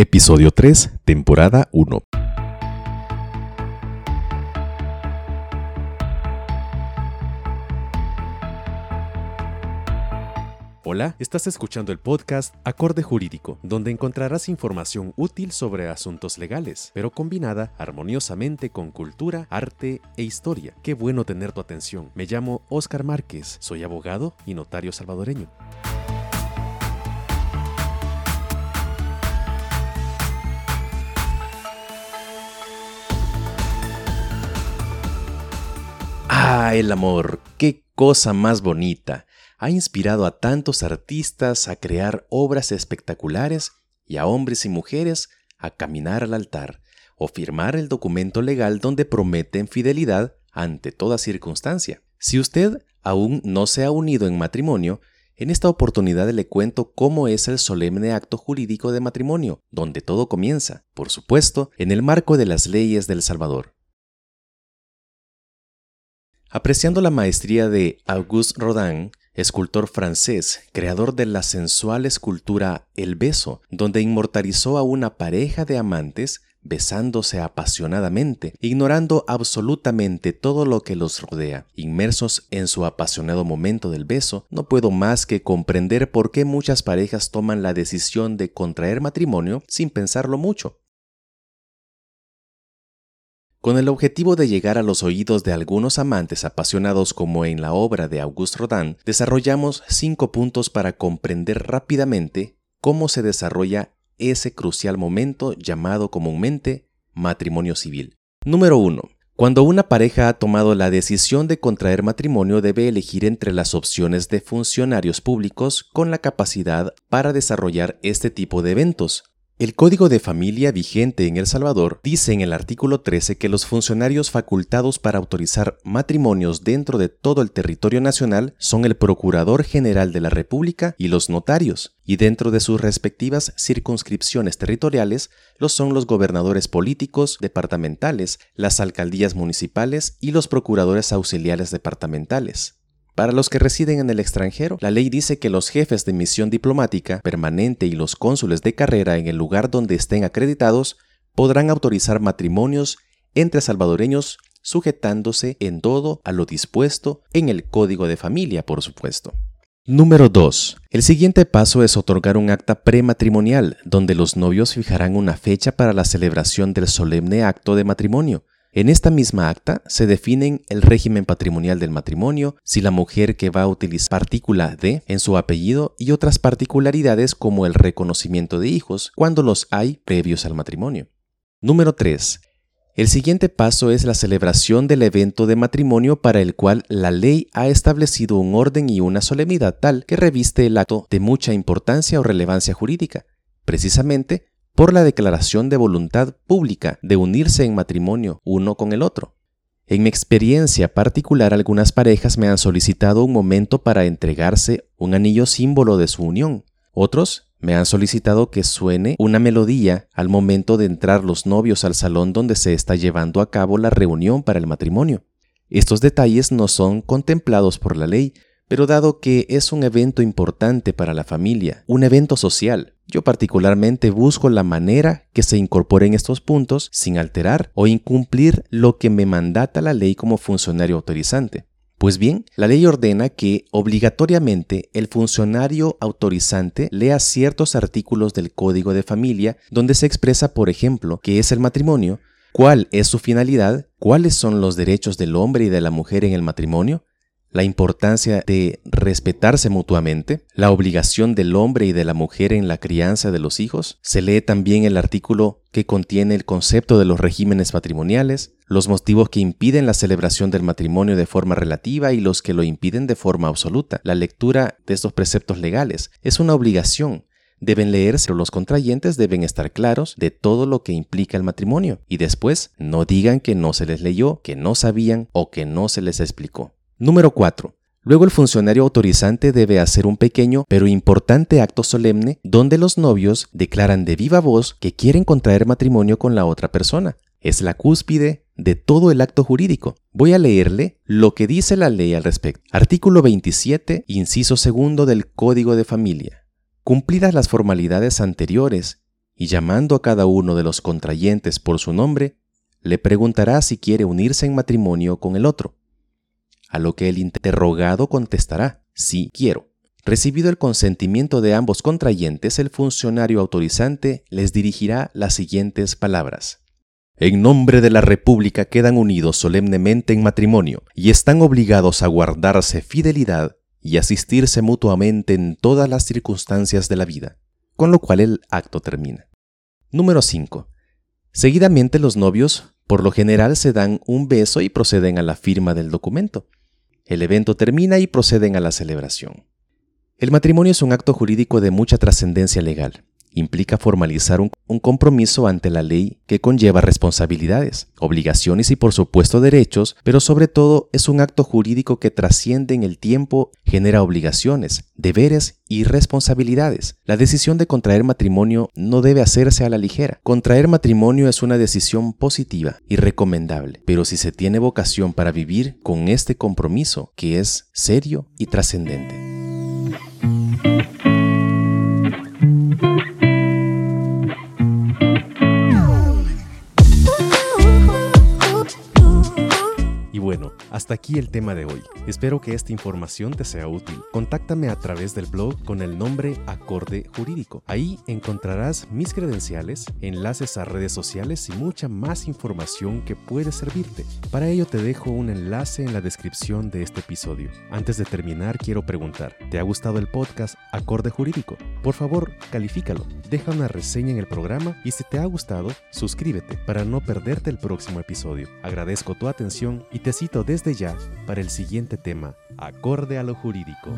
Episodio 3, temporada 1. Hola, estás escuchando el podcast Acorde Jurídico, donde encontrarás información útil sobre asuntos legales, pero combinada armoniosamente con cultura, arte e historia. Qué bueno tener tu atención. Me llamo Oscar Márquez, soy abogado y notario salvadoreño. El amor, qué cosa más bonita. Ha inspirado a tantos artistas a crear obras espectaculares y a hombres y mujeres a caminar al altar o firmar el documento legal donde prometen fidelidad ante toda circunstancia. Si usted aún no se ha unido en matrimonio, en esta oportunidad le cuento cómo es el solemne acto jurídico de matrimonio, donde todo comienza, por supuesto, en el marco de las leyes del Salvador. Apreciando la maestría de Auguste Rodin, escultor francés, creador de la sensual escultura El beso, donde inmortalizó a una pareja de amantes besándose apasionadamente, ignorando absolutamente todo lo que los rodea. Inmersos en su apasionado momento del beso, no puedo más que comprender por qué muchas parejas toman la decisión de contraer matrimonio sin pensarlo mucho. Con el objetivo de llegar a los oídos de algunos amantes apasionados como en la obra de Auguste Rodin, desarrollamos cinco puntos para comprender rápidamente cómo se desarrolla ese crucial momento llamado comúnmente matrimonio civil. Número 1. Cuando una pareja ha tomado la decisión de contraer matrimonio debe elegir entre las opciones de funcionarios públicos con la capacidad para desarrollar este tipo de eventos, el Código de Familia vigente en El Salvador dice en el artículo 13 que los funcionarios facultados para autorizar matrimonios dentro de todo el territorio nacional son el Procurador General de la República y los notarios, y dentro de sus respectivas circunscripciones territoriales los son los gobernadores políticos departamentales, las alcaldías municipales y los procuradores auxiliares departamentales. Para los que residen en el extranjero, la ley dice que los jefes de misión diplomática permanente y los cónsules de carrera en el lugar donde estén acreditados podrán autorizar matrimonios entre salvadoreños sujetándose en todo a lo dispuesto en el Código de Familia, por supuesto. Número 2. El siguiente paso es otorgar un acta prematrimonial, donde los novios fijarán una fecha para la celebración del solemne acto de matrimonio. En esta misma acta se definen el régimen patrimonial del matrimonio, si la mujer que va a utilizar partícula de en su apellido y otras particularidades como el reconocimiento de hijos cuando los hay previos al matrimonio. Número 3. El siguiente paso es la celebración del evento de matrimonio para el cual la ley ha establecido un orden y una solemnidad tal que reviste el acto de mucha importancia o relevancia jurídica. Precisamente por la declaración de voluntad pública de unirse en matrimonio uno con el otro. En mi experiencia particular, algunas parejas me han solicitado un momento para entregarse un anillo símbolo de su unión. Otros me han solicitado que suene una melodía al momento de entrar los novios al salón donde se está llevando a cabo la reunión para el matrimonio. Estos detalles no son contemplados por la ley, pero dado que es un evento importante para la familia, un evento social, yo particularmente busco la manera que se incorporen estos puntos sin alterar o incumplir lo que me mandata la ley como funcionario autorizante. Pues bien, la ley ordena que obligatoriamente el funcionario autorizante lea ciertos artículos del Código de Familia donde se expresa, por ejemplo, qué es el matrimonio, cuál es su finalidad, cuáles son los derechos del hombre y de la mujer en el matrimonio, la importancia de respetarse mutuamente, la obligación del hombre y de la mujer en la crianza de los hijos. Se lee también el artículo que contiene el concepto de los regímenes matrimoniales, los motivos que impiden la celebración del matrimonio de forma relativa y los que lo impiden de forma absoluta. La lectura de estos preceptos legales es una obligación deben leerse, los contrayentes deben estar claros de todo lo que implica el matrimonio y después no digan que no se les leyó, que no sabían o que no se les explicó. Número 4. Luego el funcionario autorizante debe hacer un pequeño pero importante acto solemne donde los novios declaran de viva voz que quieren contraer matrimonio con la otra persona. Es la cúspide de todo el acto jurídico. Voy a leerle lo que dice la ley al respecto. Artículo 27, inciso segundo del Código de Familia. Cumplidas las formalidades anteriores y llamando a cada uno de los contrayentes por su nombre, le preguntará si quiere unirse en matrimonio con el otro. A lo que el interrogado contestará, sí quiero. Recibido el consentimiento de ambos contrayentes, el funcionario autorizante les dirigirá las siguientes palabras. En nombre de la República quedan unidos solemnemente en matrimonio y están obligados a guardarse fidelidad y asistirse mutuamente en todas las circunstancias de la vida, con lo cual el acto termina. Número 5. Seguidamente los novios por lo general se dan un beso y proceden a la firma del documento. El evento termina y proceden a la celebración. El matrimonio es un acto jurídico de mucha trascendencia legal implica formalizar un, compromiso ante la ley que conlleva responsabilidades, obligaciones y por supuesto derechos, pero sobre todo es un acto jurídico que trasciende en el tiempo, genera obligaciones, deberes y responsabilidades. La decisión de contraer matrimonio no debe hacerse a la ligera. Contraer matrimonio es una decisión positiva y recomendable, pero si se tiene vocación para vivir con este compromiso que es serio y trascendente. Hasta aquí el tema de hoy. Espero que esta información te sea útil. Contáctame a través del blog con el nombre Acorde Jurídico. Ahí encontrarás mis credenciales, enlaces a redes sociales y mucha más información que puede servirte. Para ello te dejo un enlace en la descripción de este episodio. Antes de terminar, quiero preguntar, ¿te ha gustado el podcast Acorde Jurídico? Por favor, califícalo, deja una reseña en el programa y si te ha gustado, suscríbete para no perderte el próximo episodio. Agradezco tu atención y te cito desde para el siguiente tema, acorde a lo jurídico.